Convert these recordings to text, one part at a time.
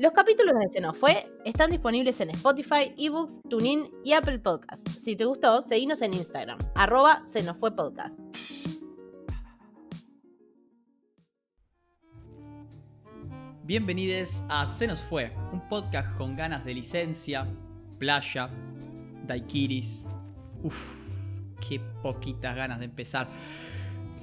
Los capítulos de Se nos fue están disponibles en Spotify, eBooks, TuneIn y Apple Podcasts. Si te gustó, seguinos en Instagram, arroba Se nos fue podcast. Bienvenidos a Se nos fue, un podcast con ganas de licencia, playa, daiquiris. Uf, qué poquitas ganas de empezar.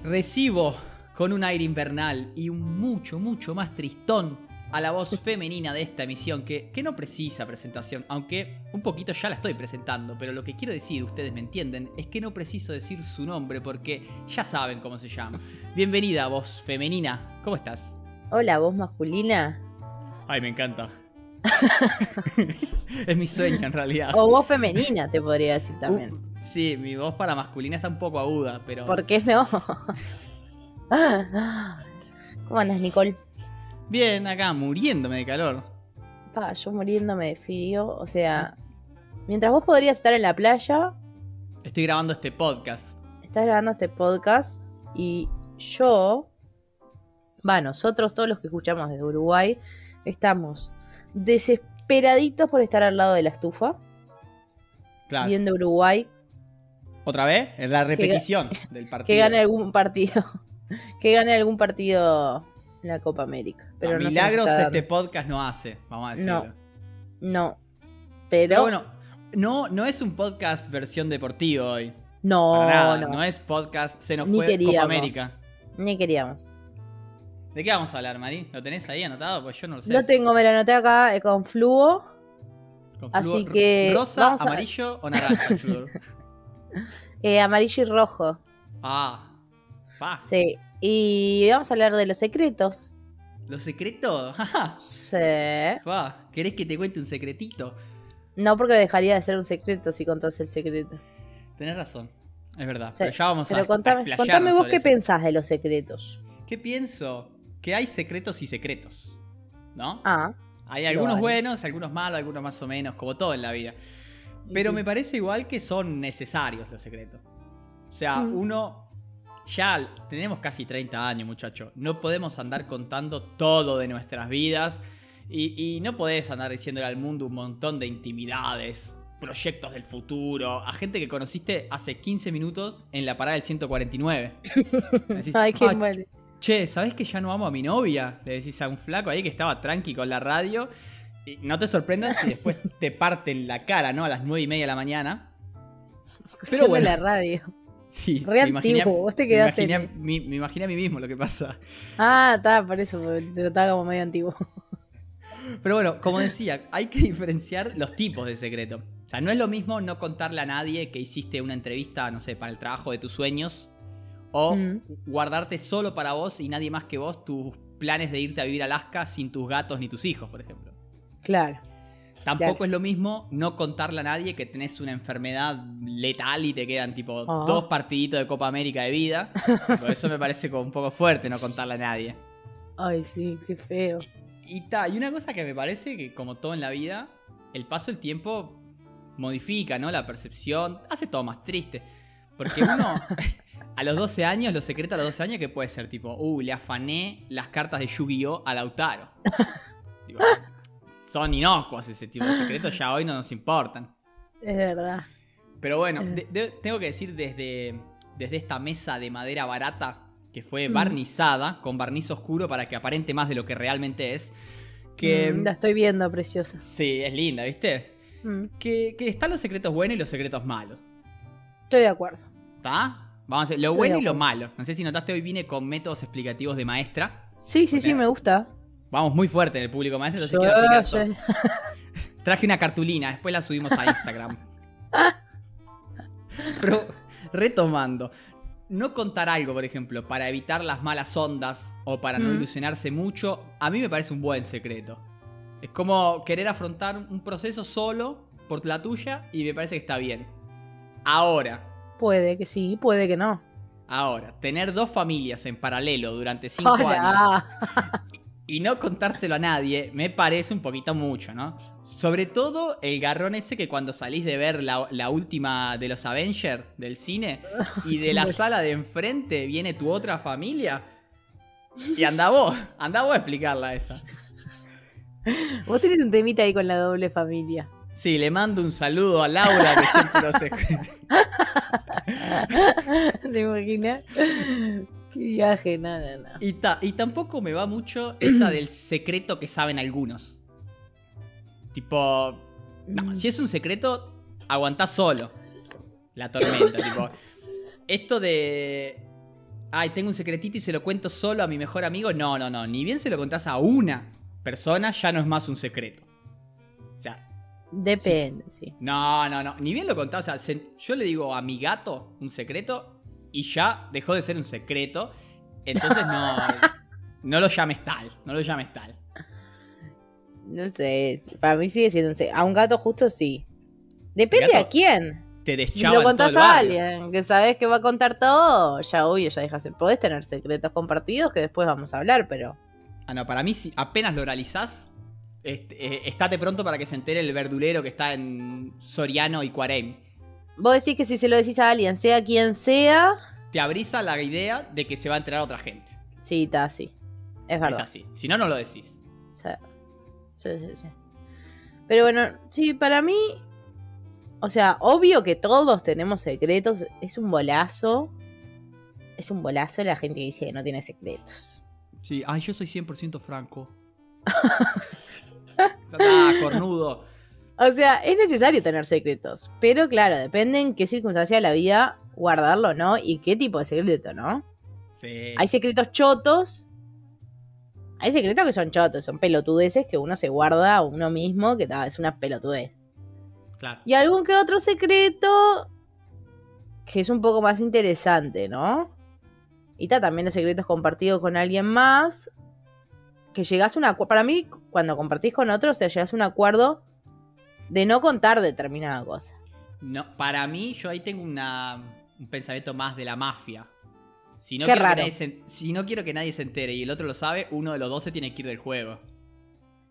Recibo con un aire invernal y un mucho, mucho más tristón a la voz femenina de esta emisión, que, que, no precisa presentación, aunque un poquito ya la estoy presentando, pero lo que quiero decir, ustedes me entienden, es que no preciso decir su nombre porque ya saben cómo se llama. Bienvenida, voz femenina, ¿cómo estás? Hola, voz masculina. Ay, me encanta. es mi sueño en realidad. O voz femenina, te podría decir también. Uh, sí, mi voz para masculina está un poco aguda, pero... ¿Por qué no? ¿Cómo andas, Nicole? Bien, acá muriéndome de calor. Pa, yo muriéndome de frío. O sea, mientras vos podrías estar en la playa. Estoy grabando este podcast. Estás grabando este podcast y yo. Va, nosotros, todos los que escuchamos desde Uruguay, estamos desesperaditos por estar al lado de la estufa. Claro. Viendo Uruguay. ¿Otra vez? Es la repetición que, del partido. Que gane algún partido. que gane algún partido la Copa América. Pero a no milagros este podcast no hace, vamos a decirlo. No, no. Pero, pero, bueno, no, no es un podcast versión deportiva hoy. No, nada. no. No es podcast, se nos Ni fue queríamos. Copa América. Ni queríamos. ¿De qué vamos a hablar, Mari? ¿Lo tenés ahí anotado? Pues yo no lo sé. Lo tengo, me lo anoté acá eh, con fluo. Con Así flúor. que ¿Rosa, amarillo o naranja eh, amarillo y rojo. Ah. Sí. Y vamos a hablar de los secretos. ¿Lo secreto? Sí. ¿Querés que te cuente un secretito? No porque dejaría de ser un secreto si contás el secreto. Tenés razón. Es verdad. Sí. Pero ya vamos a Pero contame, explayarnos contame vos qué eso. pensás de los secretos. ¿Qué pienso? Que hay secretos y secretos. ¿No? Ah. Hay algunos hay. buenos, algunos malos, algunos más o menos, como todo en la vida. Pero me parece igual que son necesarios los secretos. O sea, Mm. uno. Ya tenemos casi 30 años, muchacho. No podemos andar contando todo de nuestras vidas. Y, y no podés andar diciéndole al mundo un montón de intimidades, proyectos del futuro, a gente que conociste hace 15 minutos en la parada del 149. Decís, Ay, qué "Ah. Che, ¿sabés que ya no amo a mi novia? Le decís a un flaco ahí que estaba tranqui con la radio. Y no te sorprendas si después te parten la cara, ¿no? A las nueve y media de la mañana. Pero bueno. la radio. Sí, Re me imaginé, antiguo, vos te me quedaste imaginé en- mí- me imaginé a mí mismo lo que pasa. Ah, está, por eso, te lo estaba como medio antiguo. Pero bueno, como decía, hay que diferenciar los tipos de secreto. O sea, no es lo mismo no contarle a nadie que hiciste una entrevista, no sé, para el trabajo de tus sueños. O Mm. guardarte solo para vos y nadie más que vos tus planes de irte a vivir a Alaska sin tus gatos ni tus hijos, por ejemplo. Claro. Tampoco Claro. es lo mismo no contarle a nadie que tenés una enfermedad letal y te quedan tipo Ah. dos partiditos de Copa América de vida. Por eso me parece como un poco fuerte no contarle a nadie. Ay, sí, qué feo. Y, ta, y una cosa que me parece que como todo en la vida, el paso del tiempo modifica, ¿no? La percepción, hace todo más triste. Porque uno, a los 12 años, los secretos a los 12 años, que puede ser tipo, uh, le afané las cartas de Yu-Gi-Oh! a Lautaro. Tipo, son inocuos ese tipo de secretos, ya hoy no nos importan. Es verdad. Pero bueno, de- de- tengo que decir desde, desde esta mesa de madera barata que fue Mm. barnizada, con barniz oscuro para que aparente más de lo que realmente es, que... Mm, la estoy viendo, preciosa. Sí, es linda, ¿viste? Mm, Que, que están los secretos buenos y los secretos malos. estoy de acuerdo. ¿Está? Vamos a hacer lo Estoy bueno y lo malo. No sé si notaste, hoy vine con métodos explicativos de maestra. Sí, sí, sí, me gusta. Vamos muy fuerte en el público maestro, entonces Yo- quiero todo. yo- Traje una cartulina, después la subimos a Instagram. Pero, retomando. No contar algo, por ejemplo, para evitar las malas ondas o para no Mm. ilusionarse mucho, a mí me parece un buen secreto. Es como querer afrontar un proceso solo por la tuya y me parece que está bien. Ahora, Puede que sí, puede que no. Ahora, tener dos familias en paralelo durante cinco años y no contárselo a nadie me parece un poquito mucho, ¿no? Sobre todo el garrón ese que cuando salís de ver la, última de los Avengers del cine y de la sala de enfrente viene tu otra familia. Y anda vos, anda vos a explicarla esa. Vos tenés un temita ahí con la doble familia. Sí, le mando un saludo a Laura que siempre lo sé. ¿Te imaginas? Qué viaje, nada, nada. Y, y tampoco me va mucho esa del secreto que saben algunos. Tipo, no, mm. si es un secreto, aguantás solo la tormenta. tipo, esto de. Ay, tengo un secretito y se lo cuento solo a mi mejor amigo. No, no, no. Ni bien se lo contás a una persona, ya no es más un secreto. O sea. Depende, sí. No, no, no. Ni bien lo contás. O sea, yo le digo a mi gato un secreto y ya dejó de ser un secreto. Entonces no, no lo llames tal, no lo llames tal. No sé, para mí sigue siendo un secreto. A un gato justo sí. Depende a quién. Te si lo contás a alguien que sabes que va a contar todo, ya obvio, ya dejas. Podés tener secretos compartidos que después vamos a hablar, pero. Ah, no, para mí, si apenas lo realizás, eh, estate pronto para que se entere el verdulero que está en Soriano y Cuarem. Vos decís que si se lo decís a alguien, sea quien sea. Te abrisa la idea de que se va a enterar otra gente. Sí, está así. Es verdad. Es así. Si no, no lo decís. Sí. Sí, sí, sí. Pero bueno, sí, para mí. O sea, obvio que todos tenemos secretos. Es un bolazo. Es un bolazo la gente que dice que no tiene secretos. Sí, ay, yo soy 100% franco. ah, cornudo. O sea, es necesario tener secretos. Pero claro, depende en qué circunstancia de la vida guardarlo, ¿no? Y qué tipo de secreto, ¿no? Sí. Hay secretos chotos. Hay secretos que son chotos, son pelotudeces que uno se guarda a uno mismo, que es una pelotudez. Claro. Y algún que otro secreto que es un poco más interesante, ¿no? Y está también los secretos compartidos con alguien más. Que llegas a un acuerdo. Para mí, cuando compartís con otro, o sea, llegas a un acuerdo de no contar determinada cosa. No, para mí, yo ahí tengo una, un pensamiento más de la mafia. Si no, Qué quiero raro. Que se, si no quiero que nadie se entere y el otro lo sabe, uno de los dos se tiene que ir del juego.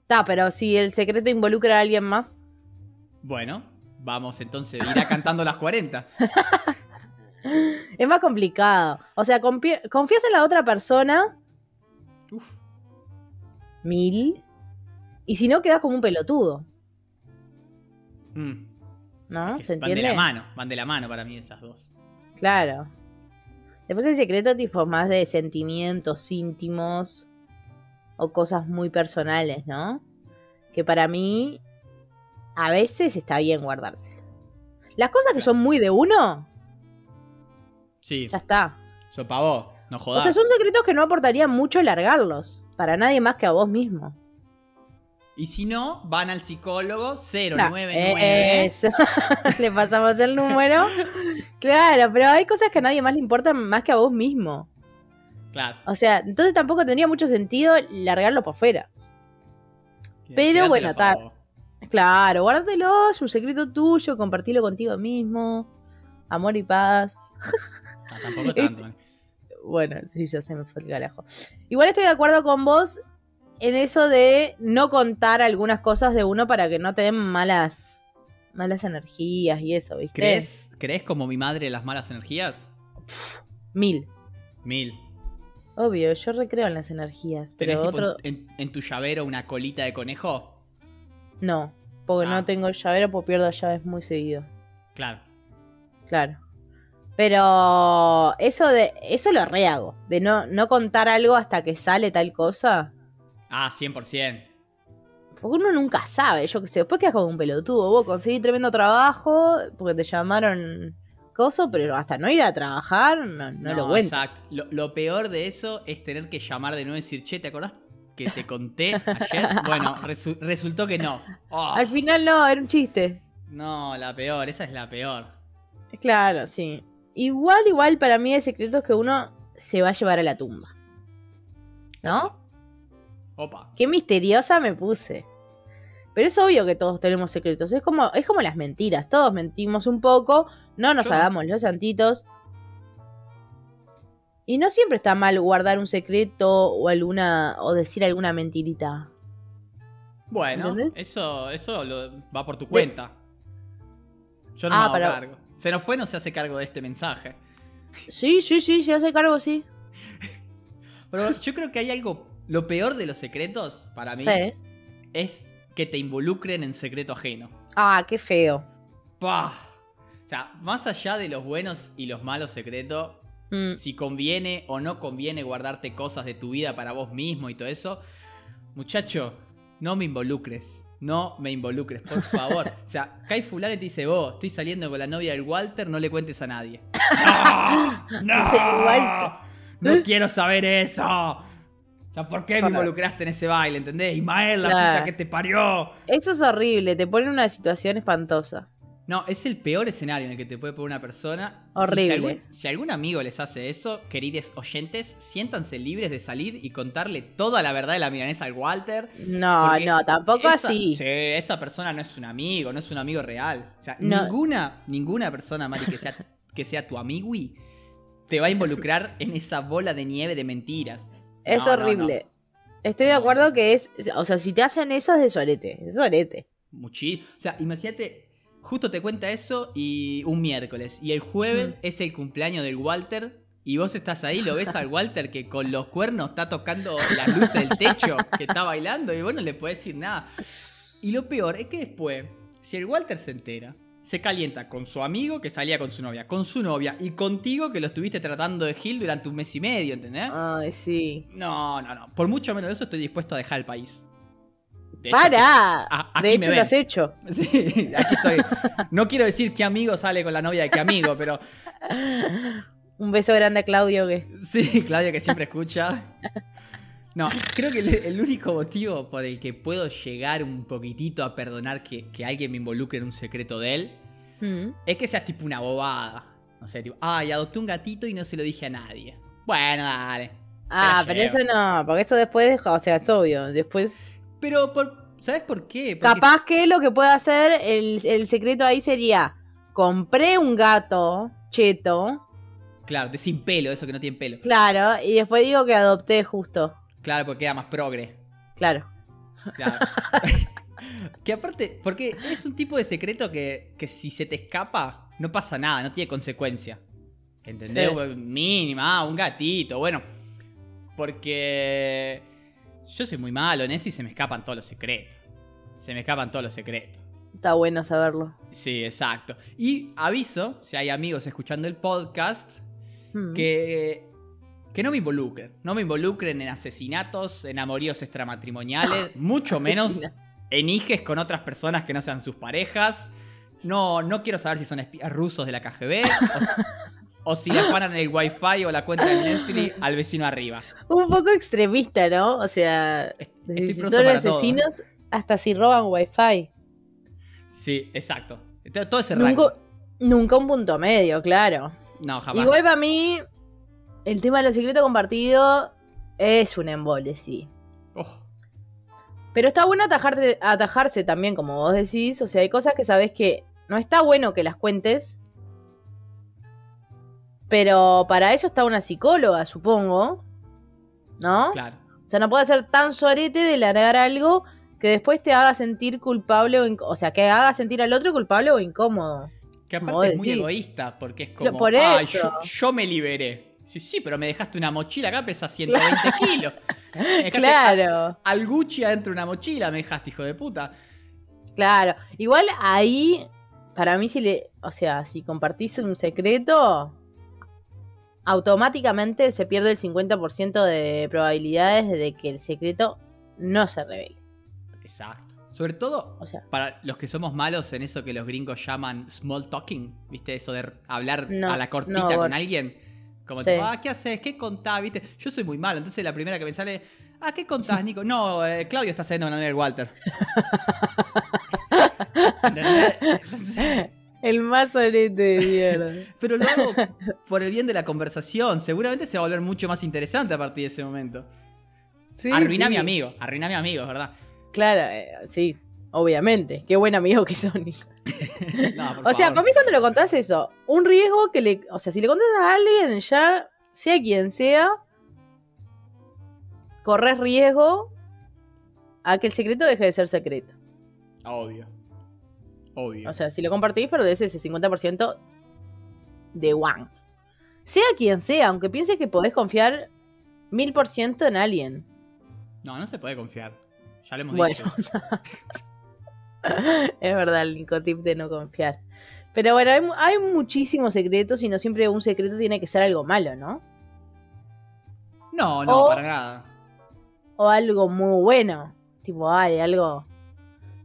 Está, pero si el secreto involucra a alguien más. Bueno, vamos entonces, irá cantando las 40. es más complicado. O sea, confías en la otra persona. Uf. Mil. Y si no, quedas como un pelotudo. Mm. ¿No? ¿Se van entiende? de la mano, van de la mano para mí esas dos. Claro. Después el secreto, tipo, más de sentimientos íntimos o cosas muy personales, ¿no? Que para mí a veces está bien guardárselas. Las cosas que son muy de uno, Sí, ya está. yo pa' vos, no O jodas. sea, son secretos que no aportarían mucho largarlos. Para nadie más que a vos mismo. Y si no, van al psicólogo Claro, 099. Eso. le pasamos el número. Claro, pero hay cosas que a nadie más le importan más que a vos mismo. Claro. O sea, entonces tampoco tendría mucho sentido largarlo por fuera. Pero bueno, pa' ta- vos. Claro, guárdatelo, es un secreto tuyo, compartilo contigo mismo. Amor y paz. Ah, tampoco tanto. Bueno, sí, ya se me fue el carajo. Igual estoy de acuerdo con vos en eso de no contar algunas cosas de uno para que no te den malas, malas energías y eso, ¿viste? ¿Crees, ¿Crees como mi madre las malas energías? Mil. Mil. Obvio, yo recreo en las energías, ¿Tenés pero tipo otro... en, en tu llavero una colita de conejo? No, porque Ah. no tengo llavero, pues pierdo llaves muy seguido. Claro. Claro. Pero eso de eso lo rehago, de no, no contar algo hasta que sale tal cosa. Ah, 100%. Porque uno nunca sabe, yo qué sé. Después quedas como un pelotudo. Vos conseguís tremendo trabajo porque te llamaron coso, pero hasta no ir a trabajar no, no, lo cuento. Exacto. Lo, lo peor de eso es tener que llamar de nuevo y decir, che, ¿te acordás que te conté ayer? bueno, resu- resultó que no. Oh, Al final no, era un chiste. no, la peor, esa es la peor. Claro, sí. Igual, igual, para mí hay secretos que uno se va a llevar a la tumba. ¿No? Opa. Qué misteriosa me puse. Pero es obvio que todos tenemos secretos. Es como, es como las mentiras. Todos mentimos un poco. No nos Yo- hagamos los santitos. Y no siempre está mal guardar un secreto o alguna. o decir alguna mentirita. Bueno, ¿Entendés? eso, eso lo- va por tu cuenta. Yo no Ah, me hago pero- cargo. Se nos fue, no se hace cargo de este mensaje. Sí, sí, sí, se hace cargo, sí. Pero yo creo que hay algo. Lo peor de los secretos, para mí, Sí. es que te involucren en secreto ajeno. Ah, qué feo. ¡Pah! O sea, más allá de los buenos y los malos secretos, Mm, si conviene o no conviene guardarte cosas de tu vida para vos mismo y todo eso, muchacho, no me involucres. No me involucres, por favor. O sea, Kai Fulano te dice, vos, estoy saliendo con la novia del Walter, no le cuentes a nadie. ¡No! ¡No! Walter. ¡No quiero saber eso! O sea, ¿por qué me involucraste en ese baile? ¿Entendés? Ismael, la Claro. puta que te parió. Eso es horrible, te pone en una situación espantosa. No, es el peor escenario en el que te puede poner una persona. Horrible. Si algún, si algún amigo les hace eso, queridos oyentes, siéntanse libres de salir y contarle toda la verdad de la milanesa al Walter. No, no, tampoco esa- así. Sí, esa persona no es un amigo, no es un amigo real. O sea, No. ninguna, ninguna persona, Mari, que sea, que sea tu amigui, te va a involucrar en esa bola de nieve de mentiras. Es No, no, horrible. Estoy de acuerdo que es. O sea, si te hacen eso es de sorete. Es sorete. Muchi. O sea, imagínate, justo te cuenta eso y un miércoles. Y el jueves Mm. es el cumpleaños del Walter. Y vos estás ahí, lo ves al Walter que con los cuernos está tocando las luces del techo, que está bailando, y vos no le podés decir nada. Y lo peor es que después, si el Walter se entera, se calienta con su amigo que salía con su novia, con su novia y contigo que lo estuviste tratando de Gil durante un mes y medio, ¿entendés? Ay, sí. No, no, no. Por mucho menos de eso estoy dispuesto a dejar el país. De ¡Para! de hecho, lo has hecho. Sí, aquí estoy. No quiero decir qué amigo sale con la novia de qué amigo, pero Un beso grande a Claudio que. sí, Claudia que siempre escucha. No, creo que el, el único motivo por el que puedo llegar un poquitito a perdonar que, que alguien me involucre en un secreto de él Mm. es que sea tipo una bobada. No sé, tipo, ay, adopté un gatito y no se lo dije a nadie. Bueno, dale. Ah, pero llevo. eso no, porque eso después deja, o sea, es obvio. Después, Pero, por, ¿sabes por qué? Porque capaz que lo que puede hacer, el, el secreto ahí sería: compré un gato cheto, Claro, de sin pelo, eso que no tiene pelo. claro, y después digo que adopté justo, Claro, porque queda más progre. claro. Claro. que aparte, porque es un tipo de secreto que, que si se te escapa, no pasa nada, no tiene consecuencia. ¿Entendés? Sí. Mínima, ah, un gatito, bueno. Porque yo soy muy malo en eso y se me escapan todos los secretos. Se me escapan todos los secretos. Está bueno saberlo. Sí, exacto. Y aviso, si hay amigos escuchando el podcast, Mm. que, que no me involucren. No me involucren en asesinatos, en amoríos extramatrimoniales, mucho menos en hijes con otras personas que no sean sus parejas. No, no quiero saber si son espías rusos de la KGB o, si- o si le afanan el wifi o la cuenta de Netflix al vecino arriba. Un poco extremista, ¿no? O sea, desde si son todo. asesinos hasta si roban wifi. Sí, exacto. Todo todo ese rango. Nunca, nunca un punto medio, claro. No, jamás. Igual para mí, el tema de los secretos compartidos es un embole, sí. Oh, Pero está bueno atajarte, atajarse también, como vos decís. O sea, hay cosas que sabes que no está bueno que las cuentes. Pero para eso está una psicóloga, supongo. ¿No? claro. O sea, no puede ser tan sorete de largar algo que después te haga sentir culpable o, o sea, que haga sentir al otro culpable o incómodo. Que aparte es muy egoísta, porque es como, por "Ay, eso. yo, yo me liberé. Sí, sí, pero me dejaste una mochila acá, pesa 120 kilos. Claro, Al Gucci adentro de una mochila me dejaste, hijo de puta. claro. Igual ahí, para mí, si le. O sea, si compartís un secreto, automáticamente se pierde el 50% de probabilidades de que el secreto no se revele. Exacto. Sobre todo O sea, para los que somos malos en eso que los gringos llaman small talking, ¿viste? Eso de hablar No, a la cortita no, con alguien. Como Sí. tipo, ah, ¿qué haces? ¿Qué contás? ¿Viste? Yo soy muy malo, entonces la primera que me sale, ah, ¿qué contás, Nico? No, eh, Claudio está novia del Walter. El más de mierda. Pero lo hago por el bien de la conversación. Seguramente se va a volver mucho más interesante a partir de ese momento. Sí, arruiná a mi amigo, arruiná a mi amigo, es verdad. Claro, eh, sí, Obviamente. Qué buen amigo que son. No, O sea, favor. para mí cuando lo contás eso, un riesgo que le... O sea, si le contás a alguien, ya, sea quien sea, corres riesgo a que el secreto deje de ser secreto. Obvio. Obvio. O sea, si lo compartís, perdés ese 50% de one. Sea quien sea, aunque pienses que podés confiar mil por ciento en alguien. no, no se puede confiar. Ya lo hemos Bueno. dicho. es verdad, el nicotip de no confiar. Pero bueno, hay, mu- hay muchísimos secretos y no siempre un secreto tiene que ser algo malo, ¿no? No, no, O- para nada. O algo muy bueno. Tipo, ay, algo.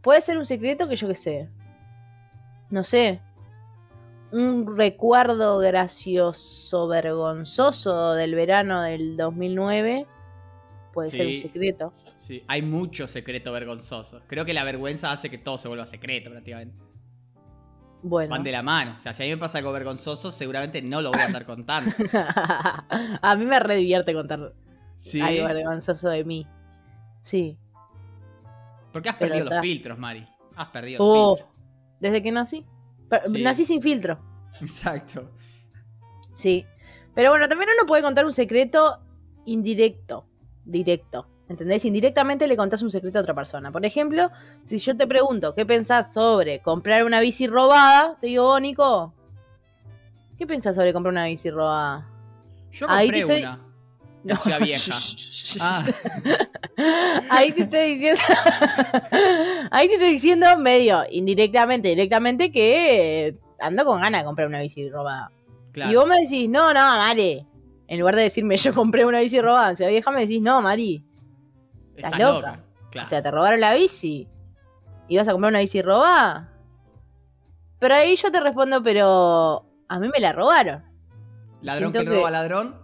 Puede ser un secreto que yo qué sé. No sé. Un recuerdo gracioso, vergonzoso del verano del 2009. Puede ser un Sí. secreto. Sí, hay mucho secreto vergonzoso. Creo que la vergüenza hace que todo se vuelva secreto, prácticamente. Bueno. Van de la mano. O sea, si a mí me pasa algo vergonzoso, seguramente no lo voy a andar contando. a mí me re divierte contar Sí. algo vergonzoso de mí. Sí. Porque has Pero perdido los filtros, Mari. Has perdido los Oh, filtros. desde que nací. Sí. Nací sin filtro. Exacto. Sí. Pero bueno, también uno puede contar un secreto indirecto. Directo. ¿Entendés? Indirectamente le contás un secreto a otra persona. Por ejemplo, si yo te pregunto qué pensás sobre comprar una bici robada, te digo, oh, Nico, ¿qué pensás sobre comprar una bici robada? Yo Ahí compré te estoy- una. Ciudad Vieja. Ah, Ahí te estoy diciendo. Ahí te estoy diciendo medio indirectamente, directamente que ando con ganas de comprar una bici robada. claro. Y vos me decís, no, no, Mari. En lugar de decirme yo compré una bici robada Ciudad Vieja, me decís, no, Mari. Estás estás loca. loca. Claro. O sea, te robaron la bici. ¿Y vas a comprar una bici robada? Pero ahí yo te respondo, pero a mí me la robaron. ladrón siento que roba que- ladrón.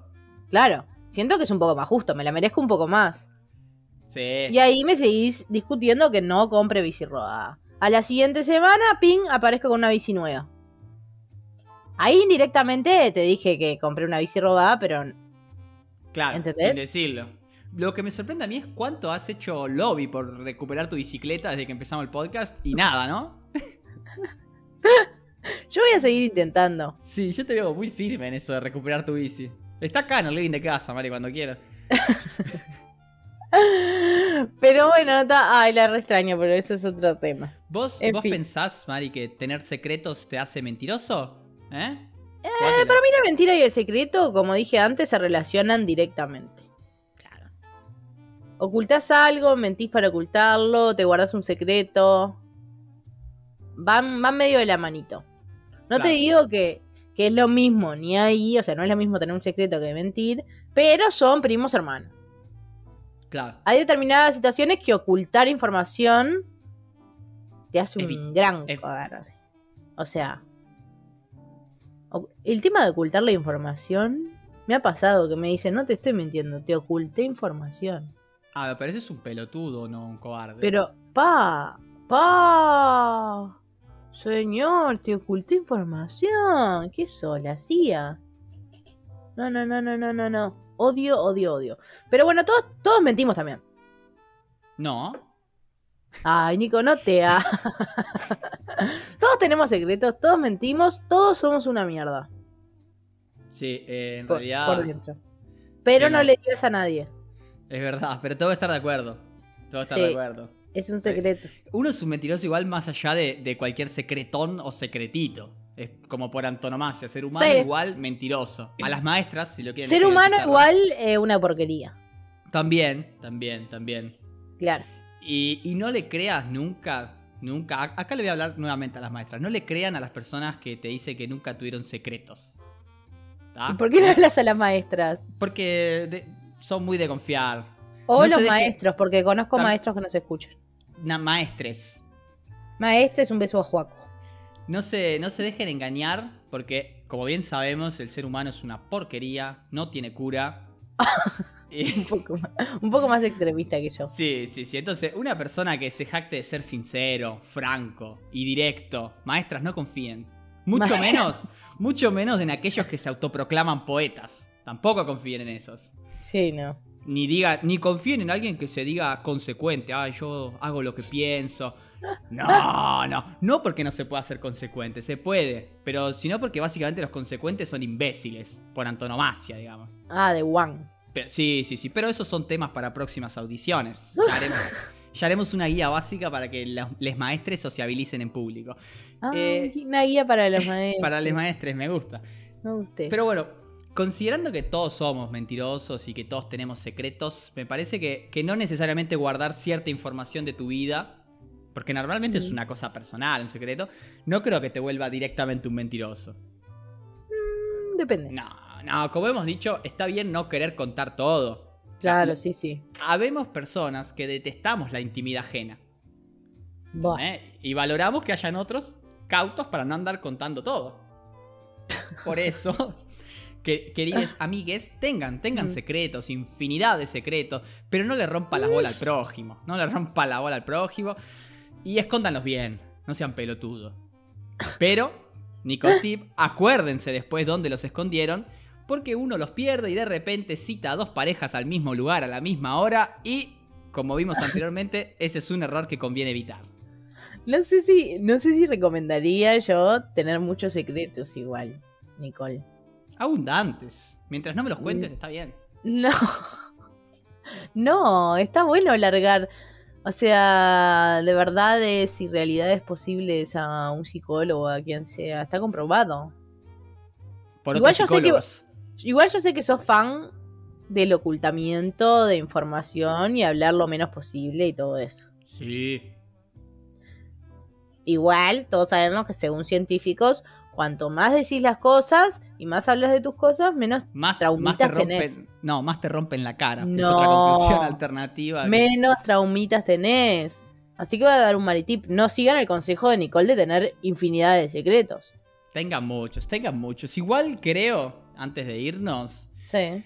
Claro, siento que es un poco más justo, me la merezco un poco más. Sí. Y ahí me seguís discutiendo que no compre bici robada. A la siguiente semana, ping, aparezco con una bici nueva. Ahí indirectamente te dije que compré una bici robada, pero Claro, ¿Entendés? sin decirlo. Lo que me sorprende a mí es cuánto has hecho lobby por recuperar tu bicicleta desde que empezamos el podcast y nada, ¿no? yo voy a seguir intentando. Sí, yo te veo muy firme en eso de recuperar tu bici. Está acá en el living de casa, Mari, cuando quieras. Pero bueno, ta- ay, la re extraño, pero eso es otro tema. ¿Vos, En vos fin. pensás, Mari, que tener secretos te hace mentiroso? ¿Eh? Eh, para mí la mentira y el secreto, como dije antes, se relacionan directamente. Claro. Ocultás algo, mentís para ocultarlo, te guardas un secreto. Van, van medio de la manito. No te digo que, que es lo mismo, ni ahí, o sea, no es lo mismo tener un secreto que mentir, pero son primos hermanos. Claro. Hay determinadas situaciones que ocultar información te hace un gran cobarde. O sea, el tema de ocultar la información me ha pasado que me dicen, no te estoy mintiendo, te oculté información. Ah, pero ese es un pelotudo, no un cobarde. Pero, pa, pa, señor, te oculté información. ¿Qué sos, la CIA? No, no, no, no, no, no, no. Odio, odio, odio. Pero bueno, todos, todos mentimos también. No. Ay, Nico, no te ha. todos tenemos secretos, todos mentimos, todos somos una mierda. Sí, eh, en Por, realidad por dentro. Pero Sí, no le digas a nadie. es verdad, pero todo estar de acuerdo. Todo estar Sí. de acuerdo. Es un secreto. Uno es un mentiroso igual más allá de, de cualquier secretón o secretito. Es como por antonomasia, ser humano Sí. igual mentiroso. A las maestras, si lo quieren Ser humano igual eh, una porquería. También, también, también. Claro. Y, y no le creas nunca, nunca. Acá le voy a hablar nuevamente a las maestras. No le crean a las personas que te dicen que nunca tuvieron secretos. ¿Tá? ¿Y por qué no hablas a las maestras? Porque de- son muy de confiar. O No los maestros, porque conozco maestros que no se escuchan. Na- maestres. Maestres, un beso a Juaco. No se, no se dejen engañar porque, como bien sabemos, el ser humano es una porquería, no tiene cura. Un poco, más, un poco más extremista que yo. sí, sí, sí. Entonces, una persona que se jacte de ser sincero, franco y directo, maestras, no confíen. Mucho menos, mucho menos en aquellos que se autoproclaman poetas. Tampoco confíen en esos. Sí, no. Ni diga, ni confíen en alguien que se diga consecuente. Ah, yo hago lo que pienso. No, no, no porque no se pueda ser consecuente, se puede, pero sino porque básicamente los consecuentes son imbéciles, por antonomasia, digamos. Ah, de. Pero- sí, sí, sí, pero esos son temas para próximas audiciones. Ya haremos, ya haremos una guía básica para que los les maestres sociabilicen en público. Ah, Eh, una guía para los maestros. Para los maestres me gusta. Me gusta. Pero bueno, considerando que todos somos mentirosos y que todos tenemos secretos, me parece que, que no necesariamente guardar cierta información de tu vida, porque normalmente es una cosa personal, un secreto, no creo que te vuelva directamente un mentiroso. Mm, Depende. No, no, como hemos dicho, está bien no querer contar todo. Claro, sí, sí. Habemos personas que detestamos la intimidad ajena. ¿eh? Y valoramos que hayan otros cautos para no andar contando todo. Por eso, que, queridos amigues, tengan, tengan Mm. secretos, infinidad de secretos, pero no le rompa la bola al prójimo. No le rompa la bola al prójimo. Y escóndanlos bien, no sean pelotudos. Pero, Nico Tip, acuérdense después dónde los escondieron, porque uno los pierde y de repente cita a dos parejas al mismo lugar a la misma hora y, como vimos anteriormente, ese es un error que conviene evitar. No sé si, no sé si recomendaría yo tener muchos secretos igual, Nicole. Abundantes. Mientras no me los Mm. cuentes, está bien. No. No, está bueno largar. O sea, de verdad es si realidad es posible a un psicólogo, a quien sea. Está comprobado. Por Igual yo sé que- psicólogos. Igual yo sé que sos fan del ocultamiento de información y hablar lo menos posible y todo eso. Sí. Igual, todos sabemos que según científicos, cuanto más decís las cosas y más hablas de tus cosas, menos, Más, Traumitas más te rompen. tenés. No, más te rompen la cara. Es No. otra conclusión alternativa. que- menos traumitas tenés. Así que voy a dar un maritip. No sigan el consejo de Nicole de tener infinidad de secretos. Tengan muchos, tengan muchos. Igual creo, antes de irnos, Sí.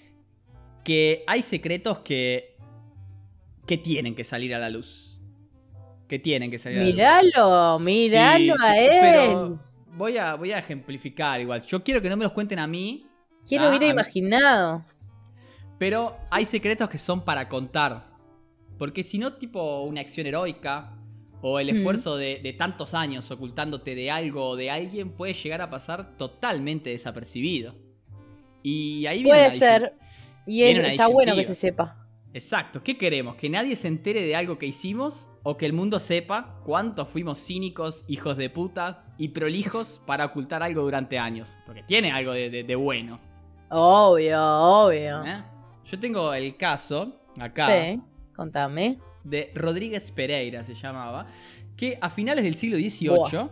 que hay secretos que. que tienen que salir a la luz. Que tienen que salir a la luz. Míralo, míralo Sí, a sí, él. pero voy a, voy a ejemplificar igual. Yo quiero que no me los cuenten a mí, ¿Quién Ah, hubiera a mí- imaginado? pero hay secretos que son para contar. Porque si no, tipo una acción heroica o el Mm. esfuerzo de, de tantos años ocultándote de algo o de alguien puede llegar a pasar totalmente desapercibido. Y ahí viene Puede ser. Y Viene está bueno que se sepa. Exacto, ¿qué queremos? ¿Que nadie se entere de algo que hicimos? ¿O que el mundo sepa cuánto fuimos cínicos, hijos de puta y prolijos para ocultar algo durante años? Porque tiene algo de, de- de bueno. Obvio, obvio. ¿eh? Yo tengo el caso, acá, Sí, contame. de Rodríguez Pereira, se llamaba, que a finales del siglo XVIII,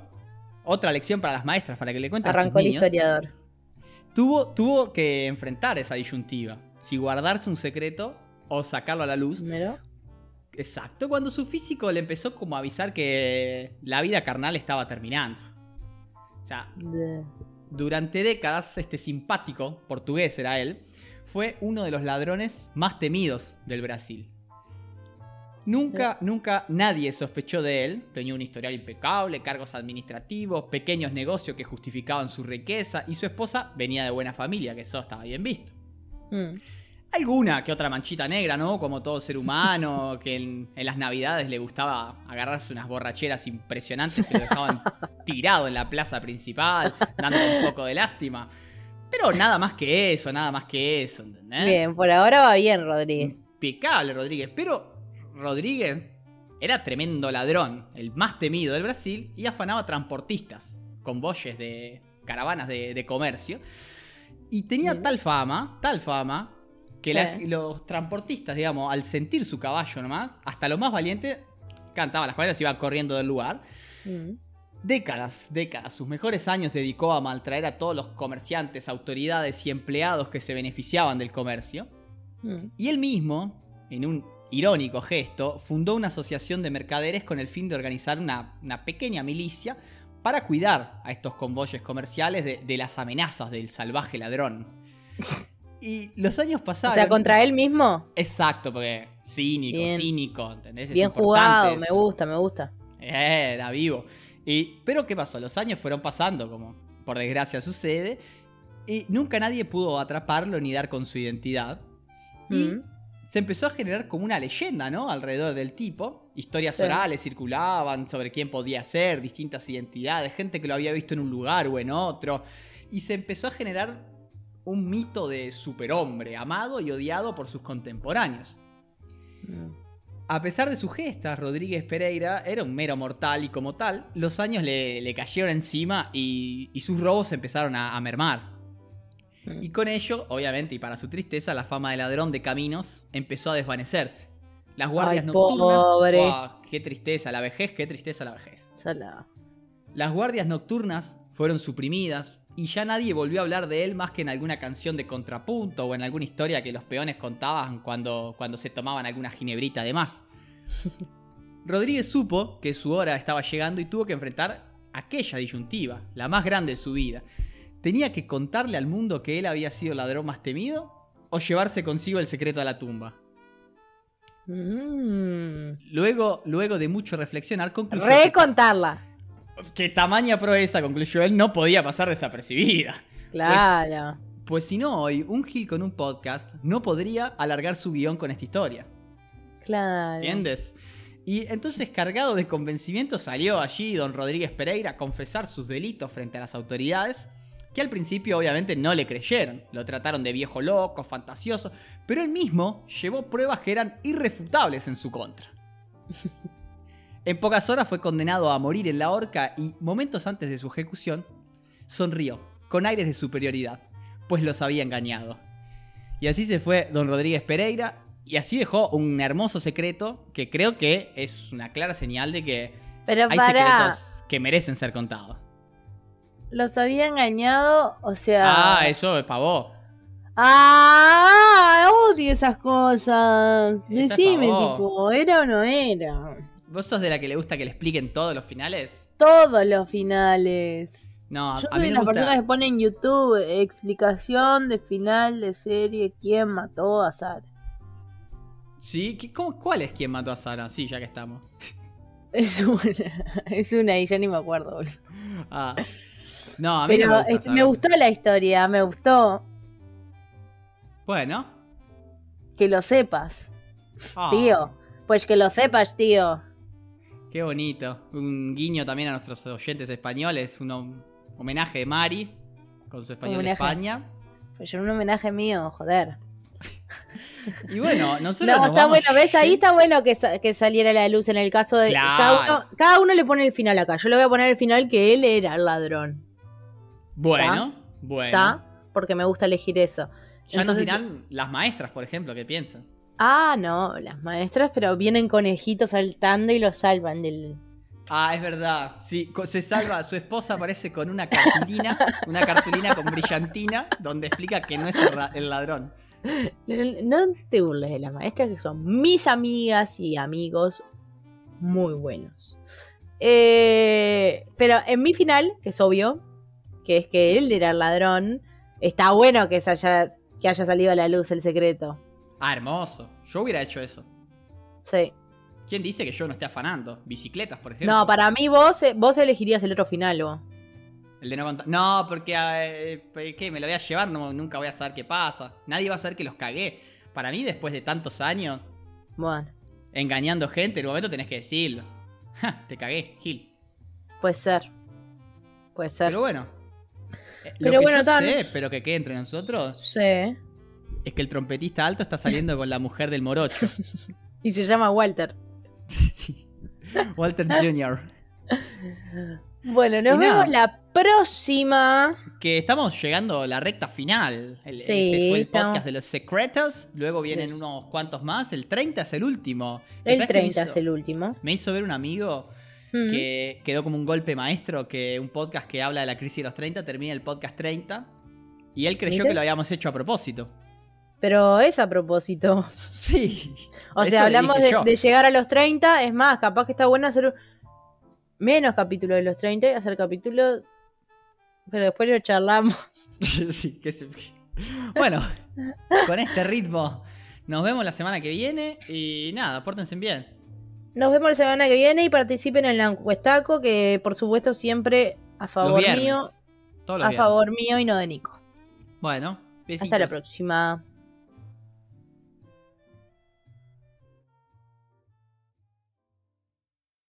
otra lección para las maestras, para que le cuenten a sus Arrancó el historiador. tuvo, tuvo que enfrentar esa disyuntiva. Si guardarse un secreto o sacarlo a la luz. Primero. Exacto, cuando su físico le empezó como a avisar que la vida carnal estaba terminando. Sea, durante décadas este simpático, portugués era él, fue uno de los ladrones más temidos del Brasil. Nunca, nunca nadie sospechó de él. Tenía un historial impecable, cargos administrativos, pequeños negocios que justificaban su riqueza y su esposa venía de buena familia, que eso estaba bien visto. Mm. Alguna que otra manchita negra, ¿no? Como todo ser humano, que en, en las navidades le gustaba agarrarse unas borracheras impresionantes que lo dejaban tirado en la plaza principal, dando un poco de lástima. Pero nada más que eso, nada más que eso, ¿entendés? Bien, por ahora va bien, Rodríguez. Impecable Rodríguez, pero Rodríguez era tremendo ladrón, el más temido del Brasil, y afanaba transportistas, convoyes de caravanas de, de comercio. Y tenía tal fama, tal fama, que la- los transportistas, digamos, al sentir su caballo nomás, hasta lo más valiente, cantaban las cuales iban corriendo del lugar. Mm. Décadas, décadas, sus mejores años dedicó a maltraer a todos los comerciantes, autoridades y empleados que se beneficiaban del comercio. Mm. Y él mismo, en un irónico gesto, fundó una asociación de mercaderes con el fin de organizar una, una pequeña milicia para cuidar a estos convoyes comerciales de, de las amenazas del salvaje ladrón. Y los años O pasaron. sea, contra él mismo. Exacto, porque cínico, Bien. cínico, ¿entendés? Bien jugado, me gusta, me gusta. Eh, Era vivo. Y, pero ¿qué pasó? Los años fueron pasando, como por desgracia sucede, y nunca nadie pudo atraparlo ni dar con su identidad. Y Mm. se empezó a generar como una leyenda, ¿no? Alrededor del tipo. Historias Sí. orales circulaban sobre quién podía ser, distintas identidades, gente que lo había visto en un lugar o en otro. Y se empezó a generar un mito de superhombre, amado y odiado por sus contemporáneos. Mm. A pesar de sus gestas, Rodríguez Pereira era un mero mortal y como tal, los años le, le cayeron encima y, y sus robos empezaron a, a mermar. Mm. Y con ello, obviamente, y para su tristeza, la fama de ladrón de caminos empezó a desvanecerse. Las guardias Ay, nocturnas... pobre. ¡Qué tristeza la vejez! ¡Qué tristeza la vejez! Las guardias nocturnas fueron suprimidas y ya nadie volvió a hablar de él más que en alguna canción de contrapunto o en alguna historia que los peones contaban cuando, cuando se tomaban alguna ginebrita de más. Rodríguez supo que su hora estaba llegando y tuvo que enfrentar aquella disyuntiva, la más grande de su vida. ¿Tenía que contarle al mundo que él había sido el ladrón más temido o llevarse consigo el secreto a la tumba? Mm. Luego, luego de mucho reflexionar, concluyó que- Recontarla. Que tamaña proeza, concluyó él, no podía pasar desapercibida. Claro. Pues si no, hoy un Gil con un podcast no podría alargar su guion con esta historia. claro. ¿Entiendes? Y entonces, cargado de convencimiento, salió allí don Rodríguez Pereira a confesar sus delitos frente a las autoridades, que al principio obviamente no le creyeron. Lo trataron de viejo loco, fantasioso, pero él mismo llevó pruebas que eran irrefutables en su contra. En pocas horas fue condenado a morir en la horca y, momentos antes de su ejecución, sonrió, con aires de superioridad, pues los había engañado. Y así se fue don Rodríguez Pereira y así dejó un hermoso secreto que creo que es una clara señal de que Pero hay para. secretos que merecen ser contados. Los había engañado, o sea. Ah, eso es pavó. Ah, odio esas cosas. Decime, tipo, ¿era o no era? ¿Vos sos de la que le gusta que le expliquen todos los finales? Todos los finales. No, Yo a soy mí de las gusta... personas que ponen en YouTube eh, explicación de final de serie, quién mató a Sara. ¿Sí? ¿Qué- cómo- ¿Cuál es quien mató a Sara? Sí, ya que estamos. Es una, es una y ya ni me acuerdo. boludo. Ah. No, a mí no me gusta este, me gustó la historia, me gustó Bueno. que lo sepas, Ah, tío. Pues que lo sepas, tío. Qué bonito. Un guiño también a nuestros oyentes españoles. Un hom- homenaje de Mari con su español de. España. Pues un homenaje mío, joder. Y bueno, nosotros. No, nos está vamos bueno, ¿ves? Ahí está bueno que, sa- que saliera la luz en el caso de. Claro. Cada, uno, cada uno le pone el final acá. Yo le voy a poner el final que él era el ladrón. Bueno, bueno. ¿Está? Porque me gusta elegir eso. Ya Entonces- nos dirán las maestras, por ejemplo, qué piensan. Ah, no, las maestras, pero vienen conejitos saltando y lo salvan del. Ah, es verdad. Sí, se salva. Su esposa aparece con una cartulina, una cartulina con brillantina, donde explica que no es el, el ladrón. No te burles de las maestras, que son mis amigas y amigos muy buenos. Eh, pero en mi final, que es obvio, que es que él era el ladrón, está bueno que, se haya, que haya salido a la luz el secreto. Ah, hermoso. Yo hubiera hecho eso. Sí. ¿Quién dice que yo no esté afanando? Bicicletas, por ejemplo. No, para mí vos, eh, vos elegirías el otro final, vos. El de no contar. No, porque. eh, ¿Qué? ¿Me lo voy a llevar? No, nunca voy a saber qué pasa. Nadie va a saber que los cagué. Para mí, después de tantos años Bueno, engañando gente, en un momento tenés que decirlo. Ja, te cagué, Gil. puede ser. Puede ser. Pero bueno. eh, Pero lo que bueno, yo tan- sé, pero que quede entre nosotros, Sí. Es que el trompetista alto está saliendo con la mujer del morocho. Y se llama Walter. Walter Jr. Bueno, nos Y nada. vemos la próxima. Que estamos llegando a la recta final. El, Sí, este fue el podcast de los secretos. Luego vienen unos cuantos más. El 30 es el último. ¿Y El sabes qué me 30 hizo? es el último. Me hizo ver un amigo Mm. que quedó como un golpe maestro que un podcast que habla de la crisis de los 30 termina el podcast 30 y él creyó que lo habíamos hecho a propósito. Pero es a propósito. Sí. O sea, hablamos de, llegar a los 30. Es más, capaz que está bueno hacer menos capítulos de los 30 y hacer capítulos. Pero después lo charlamos. Sí, que se- Bueno, con este ritmo nos vemos la semana que viene y nada, pórtense bien. Nos vemos la semana que viene y participen en la encuestaco, que por supuesto siempre a favor mío. A viernes. favor mío y no de Nico. Bueno, besitos. Hasta la próxima.